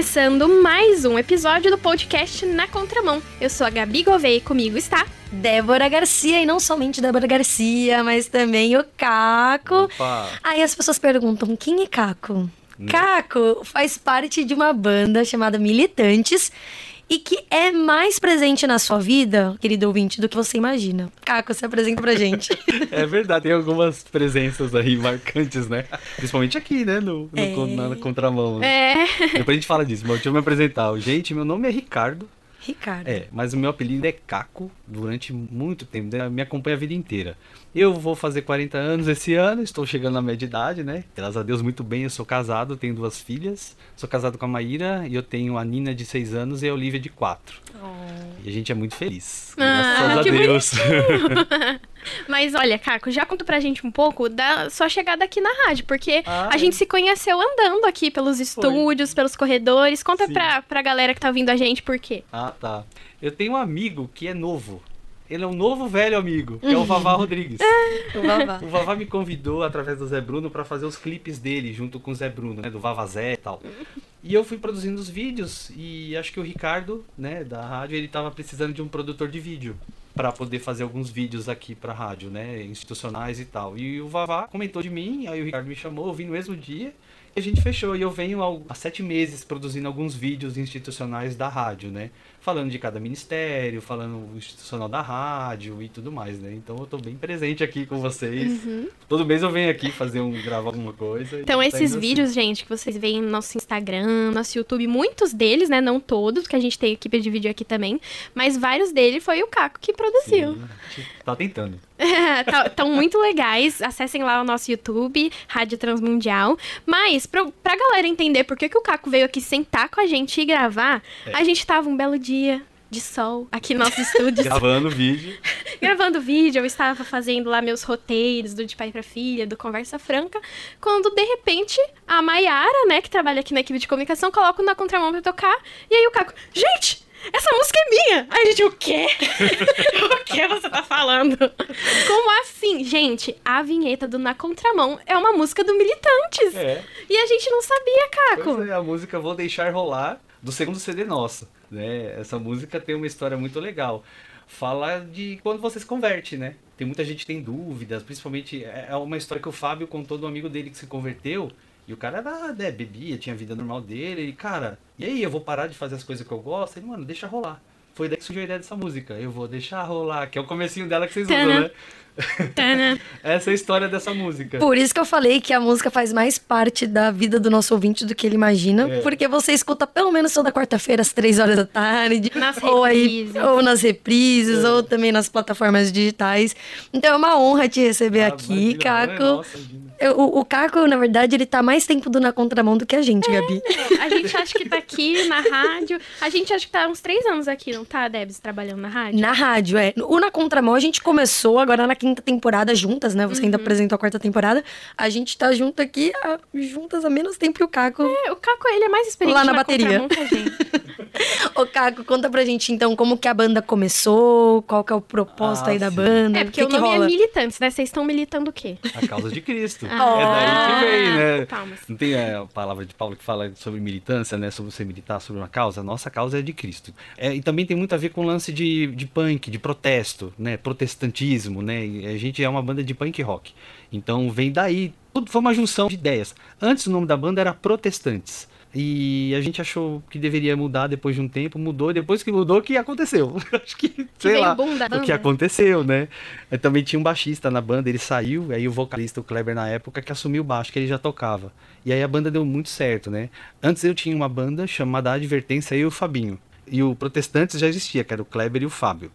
começando mais um episódio do podcast Na Contramão. Eu sou a Gabi Gouveia e comigo está Débora Garcia, e não somente Débora Garcia, mas também o Caco. Opa. Aí as pessoas perguntam: quem é Caco? Hum. Caco faz parte de uma banda chamada Militantes e que é mais presente na sua vida, querido ouvinte, do que você imagina. Caco, se apresenta pra gente. É verdade, tem algumas presenças aí marcantes, né? Principalmente aqui, né? No, no É. na contramão. né? É. Depois a gente fala disso, mas deixa eu me apresentar. Gente, meu nome é Ricardo. Ricardo. É, mas o meu apelido é Caco durante muito tempo, né? me acompanha a vida inteira. Eu vou fazer 40 anos esse ano, estou chegando na média idade, né? Graças a Deus, muito bem. Eu sou casado, tenho duas filhas. Sou casado com a Maíra e eu tenho a Nina de 6 anos e a Olivia de 4. E a gente é muito feliz. Ah, Graças a Deus. Mas olha, Caco, já conta pra gente um pouco da sua chegada aqui na rádio, porque Ah, a é. gente se conheceu andando aqui pelos estúdios, pelos corredores. Conta Sim. pra, pra galera que tá ouvindo a gente por quê. Ah, tá. Eu tenho um amigo que é novo. Ele é um novo velho amigo, que é o Vavá Rodrigues. O Vavá. O Vavá me convidou através do Zé Bruno pra fazer os clipes dele junto com o Zé Bruno, né, do Vavazé e tal. E eu fui produzindo os vídeos e acho que o Ricardo, né, da rádio, ele tava precisando de um produtor de vídeo pra poder fazer alguns vídeos aqui pra rádio, né, institucionais e tal. E o Vavá comentou de mim, aí o Ricardo me chamou, eu vim no mesmo dia. E a gente fechou, e eu venho ao- há sete meses produzindo alguns vídeos institucionais da rádio, né? Falando de cada ministério, falando o institucional da rádio e tudo mais, né? Então eu tô bem presente aqui com vocês. Todo mês eu venho aqui fazer um, gravar alguma coisa. Então, tá esses assim. vídeos, gente, que vocês veem no nosso Instagram, nosso YouTube, muitos deles, né? Não todos, que a gente tem equipe de vídeo aqui também, mas vários deles foi o Caco que produziu. Sim, a gente tá tentando. Estão muito legais. Acessem lá o nosso YouTube, Rádio Transmundial. Mas, pro, pra galera entender por que, que o Caco veio aqui sentar com a gente e gravar, É. a gente tava um belo dia de sol aqui nos nossos estúdios, Gravando vídeo. gravando vídeo. Eu estava fazendo lá meus roteiros do De Pai pra Filha, do Conversa Franca, quando de repente a Maiara, né, que trabalha aqui na equipe de comunicação, coloca na contramão pra tocar. E aí o Caco, gente! Essa música é minha! Aí a gente, o quê? o que você tá falando? Como assim? Gente, a vinheta do Na Contramão é uma música do Militantes. É. E a gente não sabia, Caco. Pois é, a música Vou Deixar Rolar, do segundo CD nosso. Né? Essa música tem uma história muito legal. Fala de quando você se converte, né? Tem muita gente que tem dúvidas, principalmente é é uma história que o Fábio contou do amigo dele que se converteu. E o cara era, né, bebia, tinha a vida normal dele. E, cara, e aí, eu vou parar de fazer as coisas que eu gosto? Ele, mano, deixa rolar. Foi daí que surgiu a ideia dessa música. Eu vou deixar rolar, que é o comecinho dela que vocês usam, Tana. né? Tana. Essa é a história dessa música. Por isso que eu falei que a música faz mais parte da vida do nosso ouvinte do que ele imagina. É. Porque você escuta pelo menos toda quarta-feira, às três horas da tarde. Nas ou aí, ou nas reprises, É. ou também nas plataformas digitais. Então é uma honra te receber Ah, aqui, imagina, Caco. Nossa. Eu- O, o Caco, na verdade, ele tá mais tempo do na contramão do que a gente, É. Gabi. A gente acha que tá aqui na rádio. A gente acha que tá há uns três anos aqui, não tá, Debs, trabalhando na rádio? Na rádio, é. O Na Contramão a gente começou agora na quinta temporada juntas, né? Você ainda Uhum. apresentou a quarta temporada. A gente tá junto aqui, há- juntas há menos tempo que o Caco. É, O Caco, ele é mais experiente Lá na bateria. contramão que a gente. Ô, Caco, conta pra gente então como que a banda começou, qual que é o propósito Ah, aí da sim. banda, É, porque que o que nome rola? é Militantes, né? Vocês estão militando o quê? A causa de Cristo. Ah. é daí que vem, né? Palmas. Não tem a palavra de Paulo que fala sobre militância, né? Sobre você militar sobre uma causa. A nossa causa é de Cristo. É, e também tem muito a ver com o lance de, de punk, de protesto, né? Protestantismo, né? A gente é uma banda de punk rock. Então vem daí. Tudo foi uma junção de ideias. Antes o nome da banda era Protestantes. E a gente achou que deveria mudar depois de um tempo, mudou, e depois que mudou, o que aconteceu? Acho que, sei veio lá, o que banda. aconteceu, né? Eu também tinha um baixista na banda, ele saiu, aí o vocalista, o Kleber, na época, que assumiu o baixo, que ele já tocava. E aí a banda deu muito certo, né? Antes eu tinha uma banda chamada Advertência, e o Fabinho. E o Protestantes já existia, que era o Kleber e o Fábio.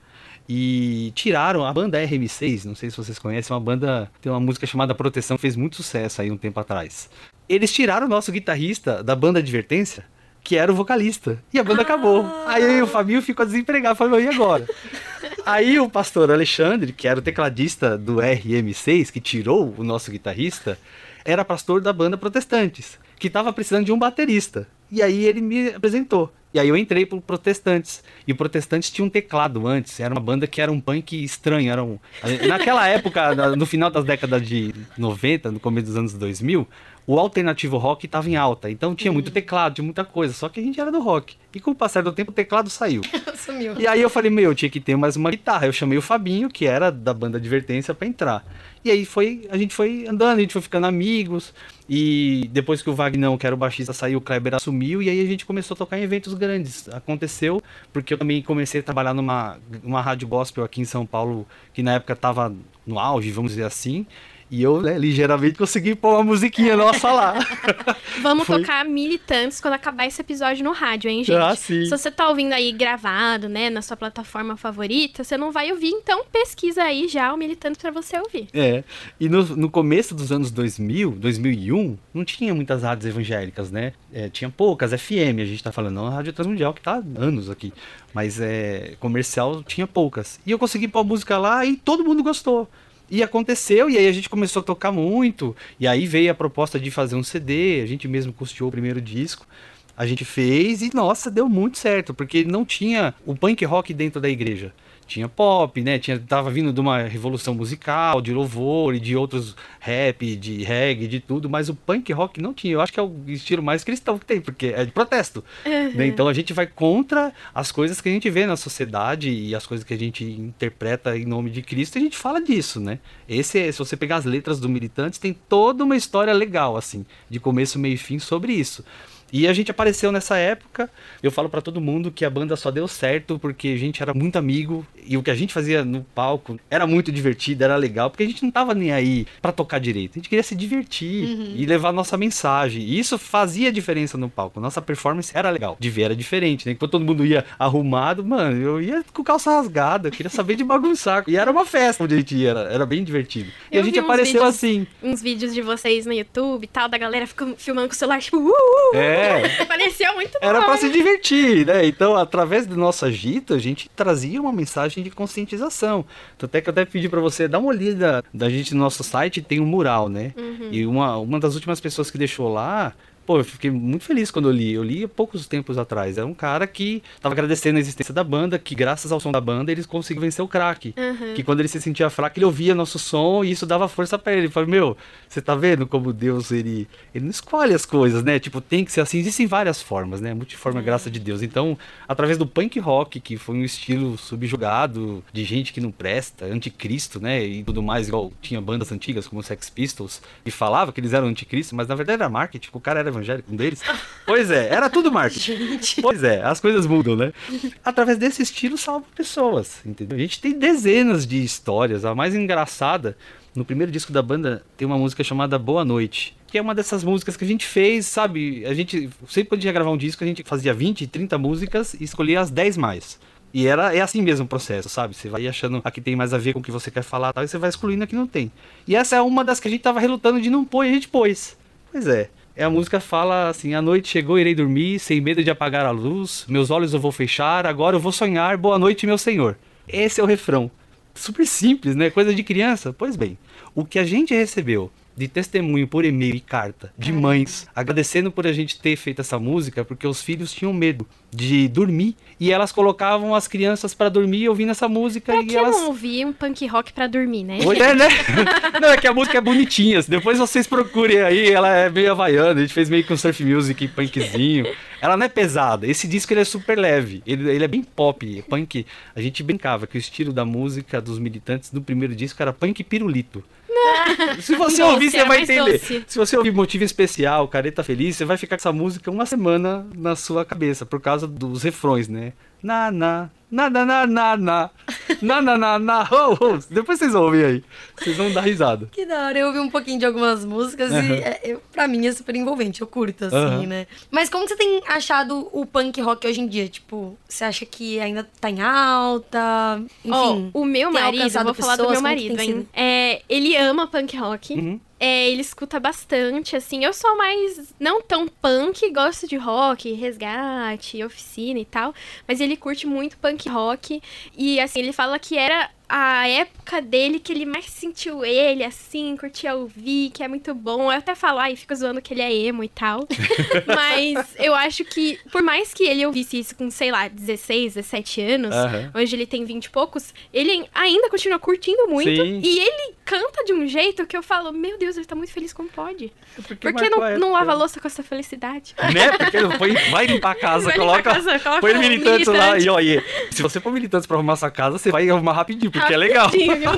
E tiraram a banda RM6, não sei se vocês conhecem, uma banda, tem uma música chamada Proteção, que fez muito sucesso aí um tempo atrás. Eles tiraram o nosso guitarrista da banda Advertência, que era o vocalista. E a banda acabou. Aí o Fabinho ficou desempregado. Falou, e agora? Aí o pastor Alexandre, que era o tecladista do RM6, que tirou o nosso guitarrista, era pastor da banda Protestantes, que estava precisando de um baterista. E aí ele me apresentou. E aí eu entrei pro Protestantes. E o Protestantes tinha um teclado antes. Era uma banda que era um punk estranho. Era um... Naquela época, no final das décadas de 90, no começo dos anos 2000, o alternativo rock estava em alta. Então tinha muito teclado, tinha muita coisa. Só que a gente era do rock. E com o passar do tempo, o teclado saiu. Sumiu. E aí eu falei, meu, eu tinha que ter mais uma guitarra. Eu chamei o Fabinho, que era da banda Advertência, para entrar. E aí foi, a gente foi andando, a gente foi ficando amigos. E depois que o Vagnão, que era o baixista, saiu, o Kleber assumiu. E aí a gente começou a tocar em eventos grandes. Aconteceu porque eu também comecei a trabalhar numa uma rádio gospel aqui em São Paulo, que na época estava no auge, vamos dizer assim. E eu, né, ligeiramente consegui pôr uma musiquinha nossa lá. Vamos Foi. tocar militantes quando acabar esse episódio no rádio, hein, gente? Ah, sim. Se você tá ouvindo aí gravado, né, na sua plataforma favorita, você não vai ouvir, então pesquisa aí já o militantes pra você ouvir. É. E no, no começo dos anos 2000, 2001, não tinha muitas rádios evangélicas, né? É, tinha poucas, FM, a gente tá falando, não a Rádio Transmundial, que tá há anos aqui. Mas é, comercial tinha poucas. E eu consegui pôr a música lá e todo mundo gostou. E aconteceu, e aí a gente começou a tocar muito. E aí veio a proposta de fazer um CD, a gente mesmo custeou o primeiro disco. A gente fez e, nossa, deu muito certo, porque não tinha o punk rock dentro da igreja. Tinha pop, né? Tinha, tava vindo de uma revolução musical, de louvor e de outros rap, de reggae, de tudo, mas o punk rock não tinha. Eu acho que é o estilo mais cristão que tem, porque é de protesto. né? Então a gente vai contra as coisas que a gente vê na sociedade e as coisas que a gente interpreta em nome de Cristo, e a gente fala disso, né? Esse, é- se você pegar as letras do Militantes, tem toda uma história legal, assim, de começo, meio e fim sobre isso. E a gente apareceu nessa época. Eu falo pra todo mundo que a banda só deu certo porque a gente era muito amigo e o que a gente fazia no palco era muito divertido, era legal, porque a gente não tava nem aí pra tocar direito. A gente queria se divertir e levar nossa mensagem. E isso fazia diferença no palco. Nossa performance era legal. De ver era diferente, né? Quando todo mundo ia arrumado, mano, eu ia com calça rasgada, eu queria saber de bagunçar. E era uma festa onde a gente ia, era, era bem divertido. E Eu a gente apareceu vídeos- assim. Uns vídeos de vocês no YouTube e tal, da galera ficando, filmando com o celular, tipo, uh, uh, uh. É. Parecia muito Era pra se divertir, né? Então, através do nosso agito, a gente trazia uma mensagem de conscientização. Tanto é que eu até pedi pra você dar uma olhada da gente no nosso site, tem um mural, né? E uma, uma das últimas pessoas que deixou lá. Pô, eu fiquei muito feliz quando eu li. Eu li há poucos tempos atrás. Era um cara que tava agradecendo a existência da banda, que graças ao som da banda eles conseguiram vencer o crack. Que quando ele se sentia fraco, ele ouvia nosso som e isso dava força pra ele. Ele falou, meu, você tá vendo como Deus, ele, ele não escolhe as coisas, né? Tipo, tem que ser assim. Existem várias formas, né? Multiforme é graça de Deus. Então, através do punk rock, que foi um estilo subjugado de gente que não presta, anticristo, né? E tudo mais, igual tinha bandas antigas como Sex Pistols, e falava que eles eram anticristo, mas na verdade era marketing, o cara era evangélico, um deles. Pois é, era tudo marketing. Pois é, as coisas mudam, né? Através desse estilo salva pessoas, entendeu? A gente tem dezenas de histórias. A mais engraçada, no primeiro disco da banda, tem uma música chamada Boa Noite. Que é uma dessas músicas que a gente fez, sabe? A gente, sempre quando ia gravar um disco, a gente fazia 20, 30 músicas e escolhia as 10 mais. E era, é assim mesmo o processo, sabe? Você vai achando aqui tem mais a ver com o que você quer falar tal, e você vai excluindo aqui não tem. E essa é uma das que a gente tava relutando de não pôr e a gente pôs. Pois é. É a música fala assim: a noite chegou, irei dormir, sem medo de apagar a luz, meus olhos eu vou fechar, agora eu vou sonhar, boa noite, meu senhor. Esse é o refrão. Super simples, né? Coisa de criança. Pois bem, o que a gente recebeu de testemunho por e-mail e carta de mães agradecendo por a gente ter feito essa música, porque os filhos tinham medo de dormir e elas colocavam as crianças pra dormir ouvindo essa música Pra e que elas não ouvir um punk rock pra dormir, né? Pois é, né? Não, é que a música é bonitinha. Depois vocês procurem aí, ela é meio havaiana. A gente fez meio com surf music, punkzinho. Ela não é pesada. Esse disco ele é super leve. Ele, ele é bem pop, punk. A gente brincava que o estilo da música dos militantes do primeiro disco era punk pirulito. Se você ouvir, você era vai entender. doce. Se você ouvir Motivo Especial, Careta Feliz, você vai ficar com essa música uma semana na sua cabeça, por causa dos refrões, né? Na, na, na, na, na, na, na, na, na. Depois vocês ouvem aí. Vocês vão dar risada. Que da hora, eu ouvi um pouquinho de algumas músicas Aham. e é, eu, pra mim é super envolvente, eu curto, assim, Aham. né? Mas como você tem achado o punk rock hoje em dia? Tipo, você acha que ainda tá em alta? Enfim. Ó, o meu marido, eu vou falar do meu marido, hein? É, ele ama punk rock. Uhum. É, ele escuta bastante, assim. Eu sou mais não tão punk, gosto de rock, resgate, oficina e tal. Mas ele curte muito punk rock. E assim, ele fala que era a época dele que ele mais sentiu ele, assim, curtia ouvir, que é muito bom. Eu até falo, ai, fico zoando que ele é emo e tal. Mas eu acho que, por mais que ele ouvisse isso com, sei lá, 16, 17 anos, Aham. hoje ele tem 20 e poucos, ele ainda continua curtindo muito. Sim. E ele canta de um jeito que eu falo, meu Deus, ele tá muito feliz como pode. Por que marcou a não, não lava a louça com essa felicidade? Né? Porque ele foi, vai limpar a casa, Vai limpar a coloca. casa, coloca põe militantes lá militante. e olha. Se você for militantes pra arrumar sua casa, você vai arrumar rapidinho, porque é legal.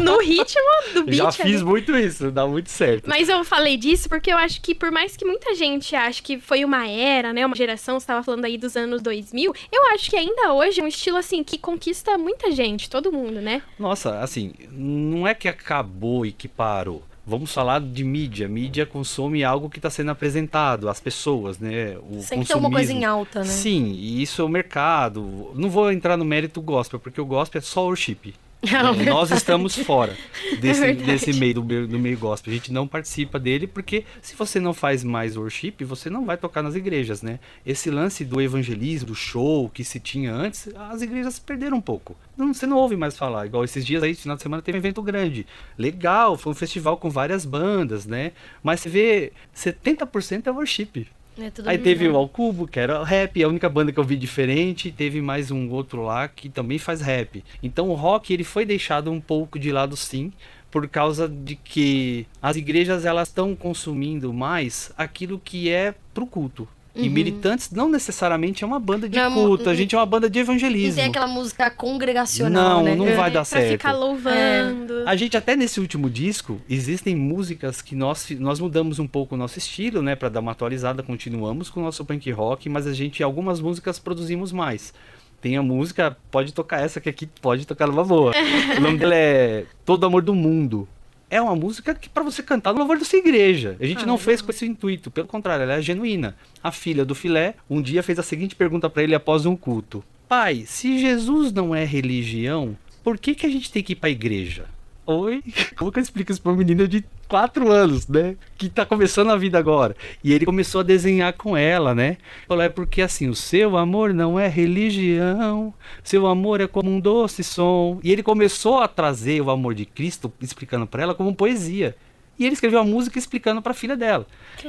No ritmo do beat. Já ali. fiz muito isso, dá muito certo. Mas eu falei disso porque eu acho que, por mais que muita gente ache que foi uma era, né, uma geração, você estava falando aí dos anos 2000, eu acho que ainda hoje é um estilo, assim, que conquista muita gente, todo mundo, né? Nossa, assim, não é que acabou e que parou. Vamos falar de mídia. Mídia consome algo que está sendo apresentado às pessoas, né? O Sempre tem alguma coisa em alta, né? Sim, e isso é o mercado. Não vou entrar no mérito gospel, porque o gospel é só worship. É, nós estamos fora desse, verdade. desse meio do, do meio gospel. A gente não participa dele porque se você não faz mais worship, você não vai tocar nas igrejas, né? Esse lance do evangelismo, do show que se tinha antes, as igrejas perderam um pouco. Não, você não ouve mais falar. Igual esses dias aí, final de semana, teve um evento grande. Legal, foi um festival com várias bandas, né? Mas você vê, 70% é worship. É Aí teve bem. o Al Cubo, que era rap, a única banda que eu vi diferente, teve mais um outro lá que também faz rap. Então o rock ele foi deixado um pouco de lado sim, por causa de que as igrejas elas estão consumindo mais aquilo que é pro culto. E militantes não necessariamente é uma banda de Uhum. Não, culto, a uhum. gente é uma banda de E evangelismo. tem aquela música congregacional, Não, né? não vai dar pra certo. ficar louvando. A gente até nesse último disco existem músicas que nós nós mudamos um pouco o nosso estilo, né, Pra dar uma atualizada, continuamos com o nosso punk rock, mas a gente algumas músicas produzimos mais. Tem a música, pode tocar essa que aqui pode tocar numa boa. o nome dela é Todo Amor do Mundo. É uma música que pra você cantar no louvor da sua igreja. A gente Ah, não fez com esse intuito, pelo contrário, ela é genuína. A filha do filé um dia fez a seguinte pergunta pra ele após um culto: Pai, se Jesus não é religião, por que, que a gente tem que ir pra igreja? Oi? Como que eu explico isso pra um menino de 4 anos, né? Que tá começando a vida agora. E ele começou a desenhar com ela, né? Falou, é porque assim, o seu amor não é religião, seu amor é como um doce som. E ele começou a trazer o amor de Cristo, explicando pra ela como poesia. E ele escreveu a música explicando pra filha dela.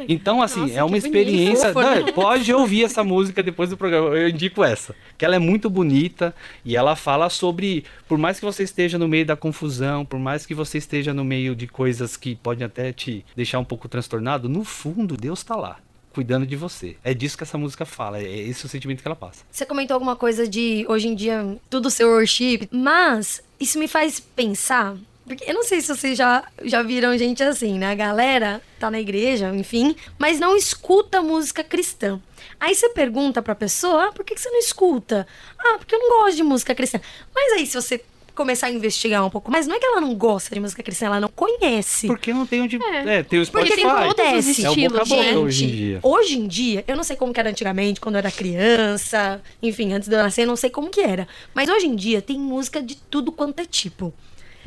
Então, assim, Nossa, é uma que bonito. experiência. Fofo, né? Não, pode ouvir essa música depois do programa. Eu indico essa. Que ela é muito bonita e ela fala sobre. Por mais que você esteja no meio da confusão, por mais que você esteja no meio de coisas que podem até te deixar um pouco transtornado, no fundo, Deus tá lá. Cuidando de você. É disso que essa música fala. É esse o sentimento que ela passa. Você comentou alguma coisa de hoje em dia tudo ser worship, mas isso me faz pensar. Porque eu não sei se vocês já, já viram gente assim, né? A galera tá na igreja, enfim, mas não escuta música cristã. Aí você pergunta pra pessoa, ah, por que que você não escuta? Ah, porque eu não gosto de música cristã. Mas aí, se você começar a investigar um pouco mais, não é que ela não gosta de música cristã, ela não conhece. Porque não tem onde. É. É, tem o Porque tem todos os é o boca estilos, gente. hoje em dia. Hoje em dia, eu não sei como que era antigamente, quando eu era criança, enfim, antes de eu nascer, eu não sei como que era. Mas hoje em dia tem música de tudo quanto é tipo.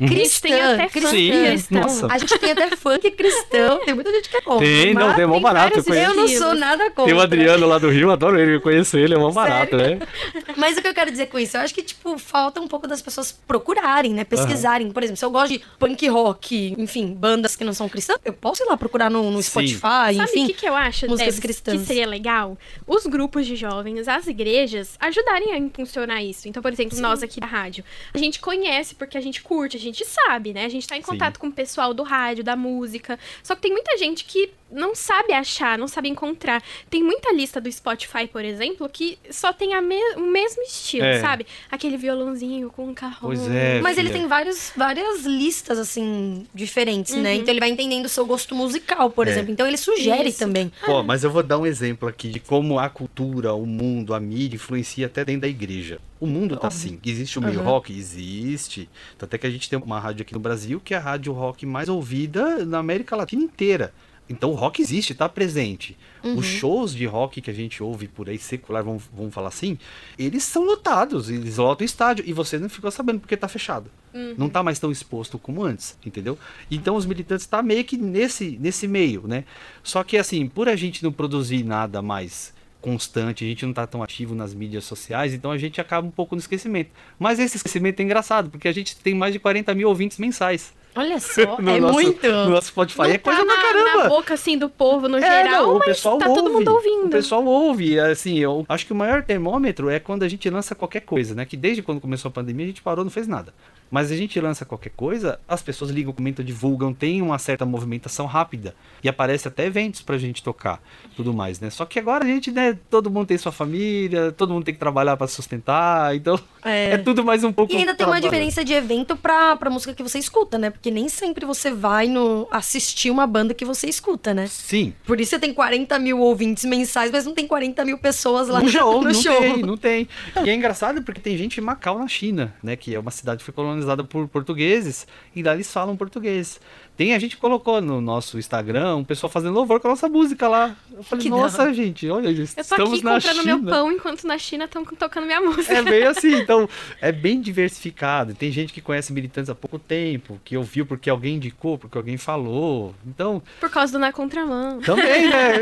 Cristã, tem até cristã. funk Sim, cristão. nossa. A gente tem até funk cristão, tem muita gente que é contra. Tem, não, tem mó barato. Eu. Eu não sou nada contra. Tem o Adriano lá do Rio, adoro ele, eu conheço ele, é mó barato, né? Mas o que eu quero dizer com isso? Eu acho que, tipo, falta um pouco das pessoas procurarem, né? Pesquisarem. Por exemplo, se eu gosto de punk rock, enfim, bandas que não são cristãs, eu posso ir lá procurar no, no Sim. Spotify, Sabe o enfim. que, que eu acho, músicas Debs, cristãs. que seria legal? Os grupos de jovens, as igrejas, ajudarem a impulsionar isso. Então, por exemplo, nós aqui da rádio, a gente conhece porque a gente curte, a gente sabe, né? A gente tá em Sim. contato com o pessoal do rádio, da música. Só que tem muita gente que não sabe achar, não sabe encontrar. Tem muita lista do Spotify, por exemplo, que só tem a me- o mesmo estilo, É. sabe? Aquele violãozinho com um carro. Pois é. Mas ele filha. tem vários, várias listas, assim, diferentes, né? Uhum. Então ele vai entendendo o seu gosto musical, por É. exemplo. Então ele sugere Isso. também. Pô, mas eu vou dar um exemplo aqui de como a cultura, o mundo, a mídia influencia até dentro da igreja. O mundo tá assim. Existe o meio Uhum. rock? Existe. Tanto é que a gente tem uma rádio aqui no Brasil que é a rádio rock mais ouvida na América Latina inteira. Então o rock existe, tá presente. Uhum. Os shows de rock que a gente ouve por aí, secular, vamos, vamos falar assim, eles são lotados, eles lotam o estádio. E você não ficou sabendo porque tá fechado. Não tá mais tão exposto como antes, entendeu? Então os militantes tá meio que nesse, nesse meio, né? Só que assim, por a gente não produzir nada mais constante, a gente não tá tão ativo nas mídias sociais, então a gente acaba um pouco no esquecimento. Mas esse esquecimento é engraçado, porque a gente tem mais de 40 mil ouvintes mensais. Olha só, no é nosso, muito. No nosso Spotify. Não é coisa tá pra na, caramba. na boca, assim, do povo no É, geral, não, o mas pessoal tá ouve, todo mundo ouvindo. O pessoal ouve, assim, eu acho que o maior termômetro é quando a gente lança qualquer coisa, né? Que desde quando começou a pandemia a gente parou, não fez nada. Mas a gente lança qualquer coisa, as pessoas ligam, comentam, divulgam, tem uma certa movimentação rápida. E aparece até eventos pra gente tocar, tudo mais, né? Só que agora a gente, né, todo mundo tem sua família, todo mundo tem que trabalhar pra sustentar, então é, É. tudo mais um pouco E ainda tem uma diferença de evento pra, pra música que você escuta, né? Porque nem sempre você vai no assistir uma banda que você escuta, né? Sim, Por isso você tem 40 mil ouvintes mensais, mas não tem 40 mil pessoas lá no show, no não show. tem, não tem. E é engraçado porque tem gente em Macau, na China, né? Que é uma cidade que foi colonizada por portugueses, e lá eles falam português. Tem, a gente colocou no nosso Instagram, um pessoal fazendo louvor com a nossa música lá. Eu falei, Que nossa, gente, olha, Eu tô estamos aqui na comprando China. meu pão enquanto na China estão tocando minha música. É bem assim, então é bem diversificado. Tem gente que conhece militantes há pouco tempo, que ouviu porque alguém indicou, porque alguém falou. Então, Por causa do Na Contramão. também, né?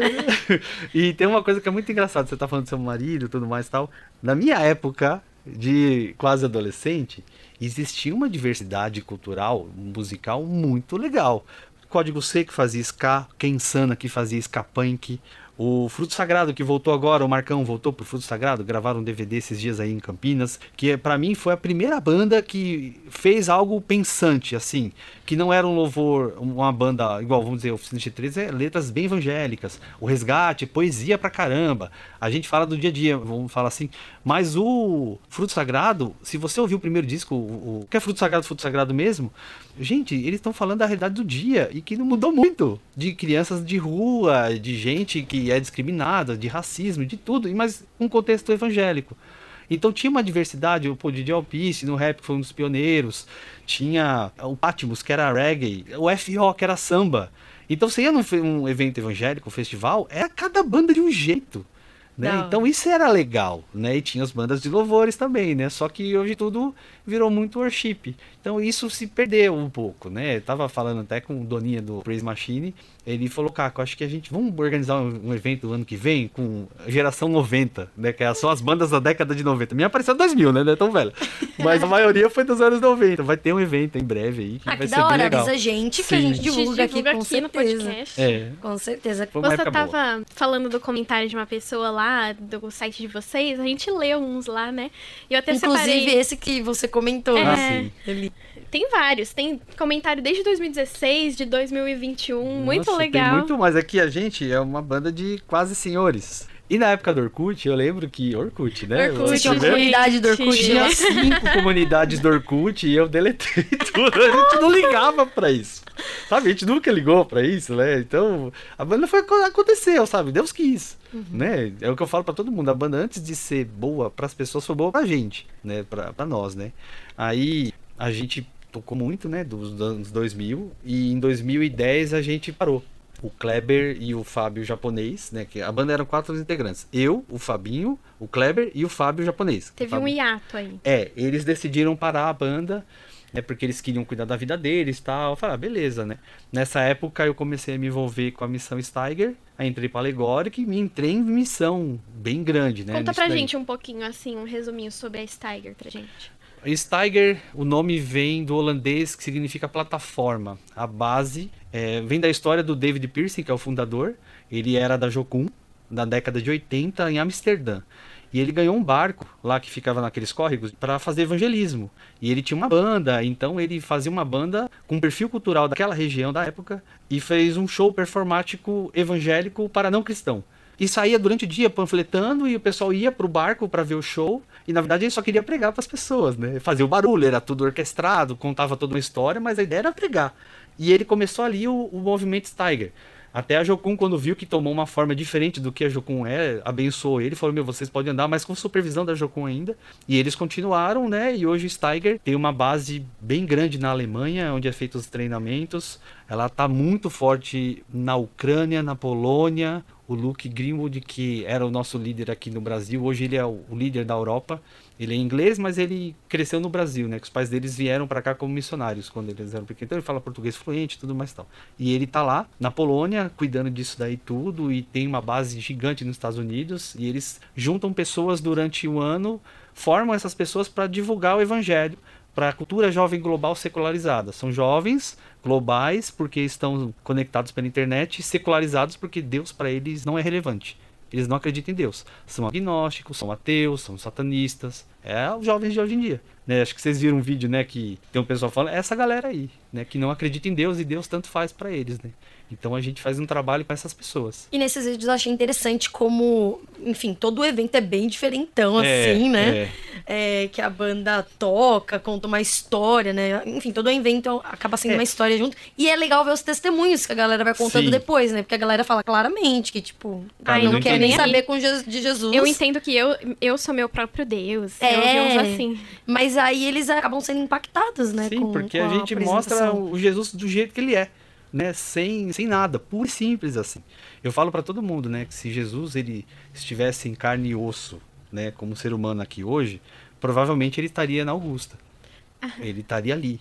e tem uma coisa que é muito engraçada, você tá falando do seu marido e tudo mais e tal. Na minha época de quase adolescente, existia uma diversidade cultural, musical muito legal. Código C que fazia ska, Kensana que fazia ska punk, o Fruto Sagrado que voltou agora, o Marcão voltou pro Fruto Sagrado, gravaram um DVD esses dias aí em Campinas, que pra mim foi a primeira banda que fez algo pensante, assim, que não era um louvor, uma banda igual, vamos dizer, Oficina de Três, é letras bem evangélicas, o resgate, poesia pra caramba. A gente fala do dia a dia, vamos falar assim, mas o Fruto Sagrado, se você ouvir o primeiro disco, o, o que é Fruto Sagrado, Fruto Sagrado mesmo, gente, eles estão falando da realidade do dia e que não mudou muito, de crianças de rua, de gente que é discriminada, de racismo, de tudo, e mas um contexto evangélico. Então tinha uma diversidade, o Didi Alpice no rap foi um dos pioneiros, tinha o Patmos, que era reggae, o FO, que era samba. Então você ia num um evento evangélico, um festival, era cada banda de um jeito. Né? Então isso era legal, né? E tinha as bandas de louvores também, né? Só que hoje tudo virou muito worship. Então isso se perdeu um pouco, né? Eu tava falando até com o Doninha do Praise Machine, ele falou, Caco, acho que a gente vamos organizar um, evento ano que vem com geração 90, né? Que são as bandas da década de 90. Minha apareceu em 2000, né? Não é tão velha. Mas a maioria foi dos anos 90. Vai ter um evento em breve aí que Ah, vai que ser da bem hora, legal. avisa a gente que a Sim. gente divulga, divulga aqui, com no certeza. podcast. É, Com certeza. foi Você época boa. tava falando do comentário de uma pessoa lá, do site de vocês, a gente leu uns lá, né? E eu até Inclusive separei... esse que você comentou. É. Ah, né? sim. Ele- Tem vários, tem comentário desde 2016, de 2021, muito Nossa, legal. Tem muito mais. Aqui a gente é uma banda de quase senhores. E na época do Orkut, eu lembro que. Orkut, né? Orkut, Você vê? comunidade do Orkut, Tinha né? cinco comunidades do Orkut e eu deletei tudo. A gente não ligava pra isso. Sabe? A gente nunca ligou pra isso, né? Então, a banda foi aconteceu, sabe? Deus quis, né? É o que eu falo pra todo mundo. A banda antes de ser boa pras pessoas foi boa pra gente, né? Pra, pra nós, né? Aí a gente tocou muito, né? Dos anos 2000 e em 2010 a gente parou. O Kleber e o Fábio japonês, né? Que a banda eram quatro integrantes. Eu, o Fabinho, o Kleber e o Fábio japonês. Teve Fábio- um hiato aí. é, eles decidiram parar a banda, né, porque eles queriam cuidar da vida deles e tal. Eu falei, ah, beleza, né? Nessa época eu comecei a me envolver com a missão Steiger, aí entrei para Alegórica e me entrei em missão bem grande, né? Conta pra daí. gente um pouquinho, assim, um resuminho sobre a Steiger pra gente. Steiger, o nome vem do holandês que significa plataforma. A base é, vem da história do David Pearson, que é o fundador. Ele era da Jocum, na década de 80, em Amsterdã. E ele ganhou um barco lá que ficava naqueles córregos para fazer evangelismo. E ele tinha uma banda, então ele fazia uma banda com um perfil cultural daquela região da época e fez um show performático evangélico para não cristão. E saía durante o dia panfletando e o pessoal ia pro barco para ver o show. E na verdade ele só queria pregar para as pessoas, né? Fazia o barulho, era tudo orquestrado, contava toda uma história, mas a ideia era pregar. E ele começou ali o, o movimento Steiger. Até a Jocum, quando viu que tomou uma forma diferente do que a Jocum é, abençoou ele, falou: Meu, vocês podem andar, mas com supervisão da Jocum ainda. E eles continuaram, né? E hoje o Steiger tem uma base bem grande na Alemanha, onde é feitos os treinamentos. Ela tá muito forte na Ucrânia, na Polônia. O Luke Greenwood, que era o nosso líder aqui no Brasil, hoje ele é o líder da Europa. Ele é inglês, mas ele cresceu no Brasil, né? Que os pais deles vieram para cá como missionários quando eles eram pequenos. Então ele fala português fluente, tudo mais tal. E ele tá lá na Polônia, cuidando disso daí tudo e tem uma base gigante nos Estados Unidos e eles juntam pessoas durante o ano, formam essas pessoas para divulgar o evangelho para a cultura jovem global secularizada. São jovens globais porque estão conectados pela internet secularizados porque Deus para eles não é relevante. Eles não acreditam em Deus. São agnósticos, são ateus, são satanistas. É os jovens de hoje em dia. Né? Acho que vocês viram um vídeo, né, que tem um pessoal falando, é essa galera aí, né, que não acredita em Deus e Deus tanto faz para eles, né? Então a gente faz um trabalho com essas pessoas. E nesses vídeos eu achei interessante como, enfim, todo o evento é bem diferentão, É, assim, né? é. É, que a banda toca, conta uma história, né? Enfim, todo o evento acaba sendo É. uma história junto. E é legal ver os testemunhos que a galera vai contando Sim. depois, né? Porque a galera fala claramente que, tipo, eu não não quer nem saber com Je- de Jesus. Eu entendo que eu, eu sou meu próprio Deus. É. Eu assim. Mas aí eles acabam sendo impactados, né? Sim, com- porque com a gente mostra o Jesus do jeito que ele é, né? Sem, sem nada, puro e simples assim. Eu falo para todo mundo, né, que se Jesus ele estivesse em carne e osso, né, como ser humano aqui hoje, provavelmente ele estaria na Augusta. Ele estaria ali.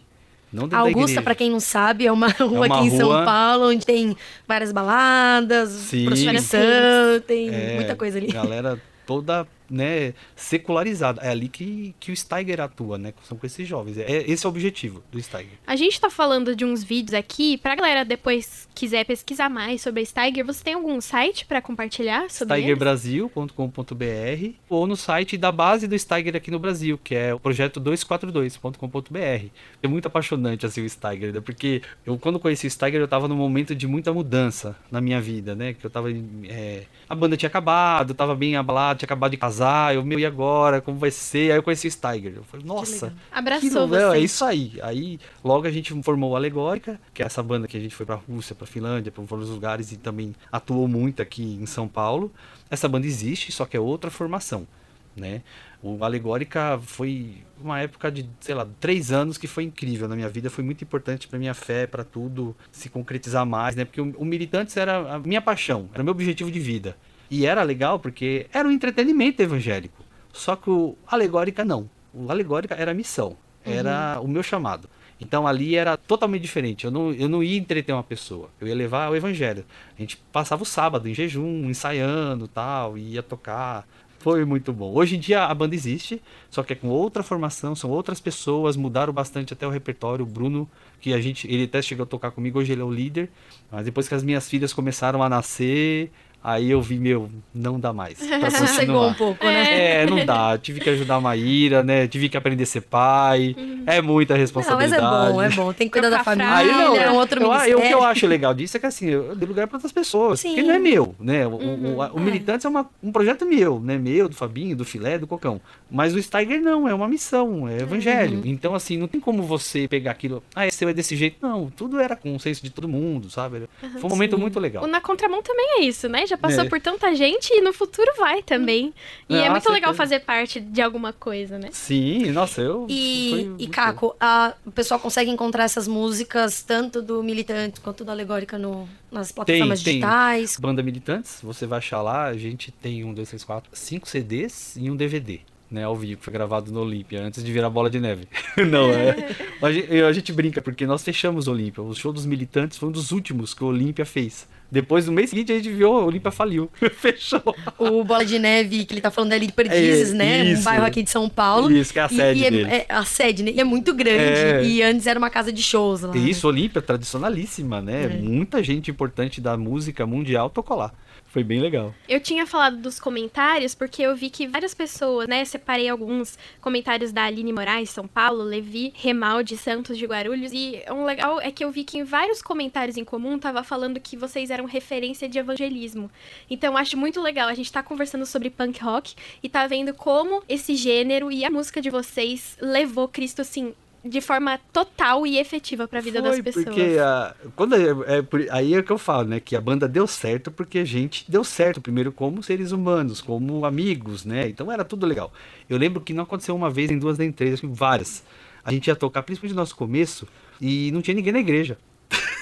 Não Augusta, pra quem não sabe, é uma rua uma aqui em São rua- Paulo onde tem várias baladas, Sim. prostituição, tem É, muita coisa ali. Galera toda, né, secularizada. É ali que, que o Steiger atua, né? São com esses jovens. É, esse é o objetivo do Steiger. A gente tá falando de uns vídeos aqui. Pra galera depois quiser pesquisar mais sobre a Steiger, você tem algum site pra compartilhar sobre steigerbrasil.com.br ou no site da base do Steiger aqui no Brasil, que é o projeto 242.com.br. É muito apaixonante assim o Steiger, né? porque eu quando conheci o Steiger eu tava num momento de muita mudança na minha vida, né? Que eu tava é, a banda tinha acabado, eu tava bem abalado, tinha acabado de casar, eu meu e agora, como vai ser? Aí eu conheci o Steiger. Eu falei, nossa, legal. Abraçou que você. é isso aí. Aí logo a gente formou o Alegórica, que é essa banda que a gente foi pra Rússia, pra Finlândia, pra vários lugares e também atuou muito aqui em São Paulo. Essa banda existe, só que é outra formação, né? O Alegórica foi uma época de, sei lá, três anos que foi incrível na minha vida, foi muito importante pra minha fé, pra tudo se concretizar mais, né? Porque o, o Militantes era a minha paixão, era o meu objetivo de vida. E era legal porque era um entretenimento evangélico. Só que o Alegórica não. O Alegórica era a missão, era o meu chamado. Então ali era totalmente diferente. Eu não, eu não ia entreter uma pessoa, eu ia levar o evangelho. A gente passava o sábado em jejum, ensaiando tal, e ia tocar. Foi muito bom. Hoje em dia a banda existe, só que é com outra formação, são outras pessoas, mudaram bastante até o repertório. O Bruno, que a gente, ele até chegou a tocar comigo, hoje ele é o líder. Mas depois que as minhas filhas começaram a nascer, aí eu vi, meu, não dá mais. Pra Sossegou um pouco, né? É, não dá. Tive que ajudar a Maíra, né? Tive que aprender a ser pai. É muita Não, mas responsabilidade. é bom, é bom. Tem que cuidar da família, Aí não, é um outro eu, eu- o que eu acho legal disso é que assim, eu dei lugar para outras pessoas. Sim. Porque não é meu, né? O, o, o, o É. Militantes é uma, um projeto meu, né? Meu, do Fabinho, do Filé, do Cocão. Mas o Steiger não, é uma missão, é evangelho. Uhum. Então, assim, não tem como você pegar aquilo, ah, esse é desse jeito. Não, tudo era com o senso de todo mundo, sabe? Foi um momento Sim. muito legal. O Na Contramão também é isso, né? Já passou É. por tanta gente e no futuro vai também. E Ah, é muito legal fazer parte de alguma coisa, né? Sim, nossa, eu. E, e Caco, a- o pessoal consegue encontrar essas músicas tanto do Militante quanto do Alegórica no, nas plataformas tem. digitais. Banda Militantes, você vai achar lá, a gente tem um, dois, três, quatro, cinco CDs e um DVD. Né, ao vivo, que foi gravado no Olímpia, antes de virar bola de neve. Não, é. A gente, a gente brinca, porque nós fechamos o Olímpia. O show dos militantes foi um dos últimos que o Olímpia fez. Depois, no mês seguinte, a gente viu, o Olímpia faliu. Fechou. O Bola de Neve, que ele tá falando ali de Perdizes, É, né? Um isso. bairro aqui de São Paulo. Isso, que é a E- sede e é, dele. é a sede, né? E é muito grande. É. E antes era uma casa de shows lá. né? Isso, Olímpia, tradicionalíssima, né? É. Muita gente importante da música mundial tocou lá. Foi bem legal. Eu tinha falado dos comentários porque eu vi que várias pessoas, né? Separei alguns comentários da Aline Moraes, São Paulo, Levi, Remaldi, Santos de Guarulhos. E um legal é que eu vi que em vários comentários em comum tava falando que vocês eram referência de evangelismo. Então acho muito legal. A gente tá conversando sobre punk rock e tá vendo como esse gênero e a música de vocês levou Cristo, assim, de forma total e efetiva pra vida das Foi, pessoas. Porque a, quando é, é aí é que eu falo, né? Que a banda deu certo porque a gente deu certo primeiro como seres humanos, como amigos, né? Então era tudo legal. Eu lembro que não aconteceu uma vez, nem duas, nem três, acho que várias. A gente ia tocar, principalmente no nosso começo, e não tinha ninguém na igreja.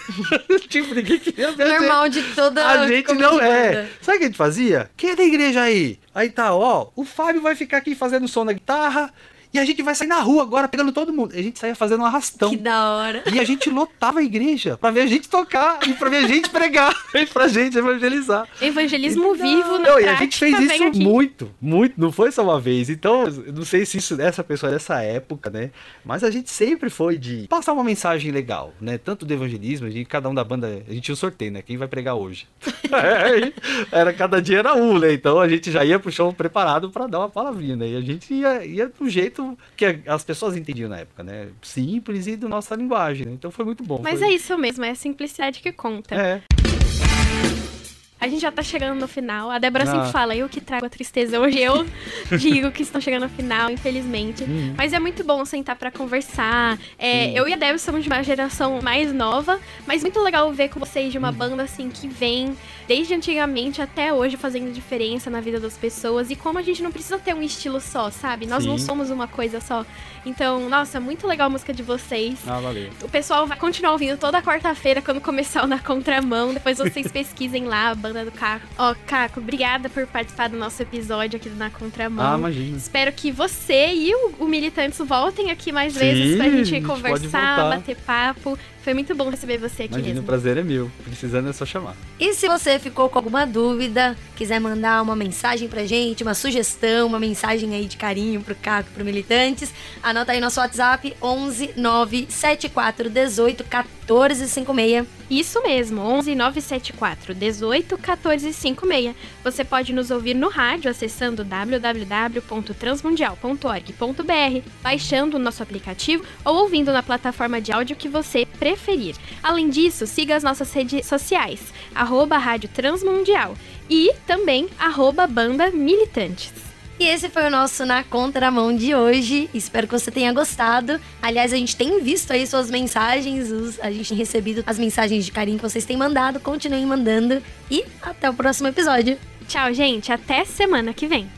tipo, ninguém queria ver a. Normal de toda A gente não é. Sabe o que a gente fazia? Quem é da igreja aí? Aí tá, ó, o Fábio vai ficar aqui fazendo som na guitarra e a gente vai sair na rua agora pegando todo mundo. E a gente saía fazendo um arrastão. Que da hora. E a gente lotava a igreja pra ver a gente tocar e pra ver a gente pregar e pra gente evangelizar. Evangelismo vivo na Não, e a gente fez isso aqui. muito, muito, não foi só uma vez. Então, eu não sei se isso essa pessoa dessa época, né? Mas a gente sempre foi de passar uma mensagem legal, né? Tanto do evangelismo, a gente, cada um da banda, a gente tinha um sorteio, né? Quem vai pregar hoje? era cada dia era um, né? Então a gente já ia pro show preparado pra dar uma palavrinha, né? E a gente ia, ia do jeito que as pessoas entendiam na época, né? Simples e da nossa linguagem, né? Então foi muito bom. Mas foi... é isso mesmo, é a simplicidade que conta. É. A gente já tá chegando no final. A Débora Ah. sempre fala, eu que trago a tristeza. Hoje eu digo que estão chegando no final, infelizmente. Uhum. Mas é muito bom sentar pra conversar. É, Sim. eu e a Débora somos de uma geração mais nova, mas muito legal ver com vocês de uma banda assim que vem desde antigamente até hoje fazendo diferença na vida das pessoas. E como a gente não precisa ter um estilo só, sabe? Nós não Sim. somos uma coisa só. Então, nossa, muito legal a música de vocês. Ah, valeu. O pessoal vai continuar ouvindo toda quarta-feira quando começar o Na Contramão. Depois vocês pesquisem lá a banda do Caco. Ó, Caco, obrigada por participar do nosso episódio aqui do Na Contramão. Ah, imagina. Espero que você e o, o Militantes voltem aqui mais Sim, vezes pra a gente gente conversar, bater papo. Foi muito bom receber você aqui Imagina, o mesmo. prazer é meu. Precisando é só chamar. E se você ficou com alguma dúvida, quiser mandar uma mensagem pra gente, uma sugestão, uma mensagem aí de carinho pro Caco, pro Militantes, anota aí nosso WhatsApp 11 974 18 14 56. Isso mesmo, 11 974 18 14 56. Você pode nos ouvir no rádio acessando www.transmundial.org.br, baixando o nosso aplicativo ou ouvindo na plataforma de áudio que você preferir. Além disso, siga as nossas redes sociais, arroba Rádio Transmundial e também arroba Banda Militantes. E esse foi o nosso Na Contramão de hoje. Espero que você tenha gostado. Aliás, a gente tem visto aí suas mensagens, os- a gente tem recebido as mensagens de carinho que vocês têm mandado. Continuem mandando. E até o próximo episódio. Tchau, gente. Até semana que vem.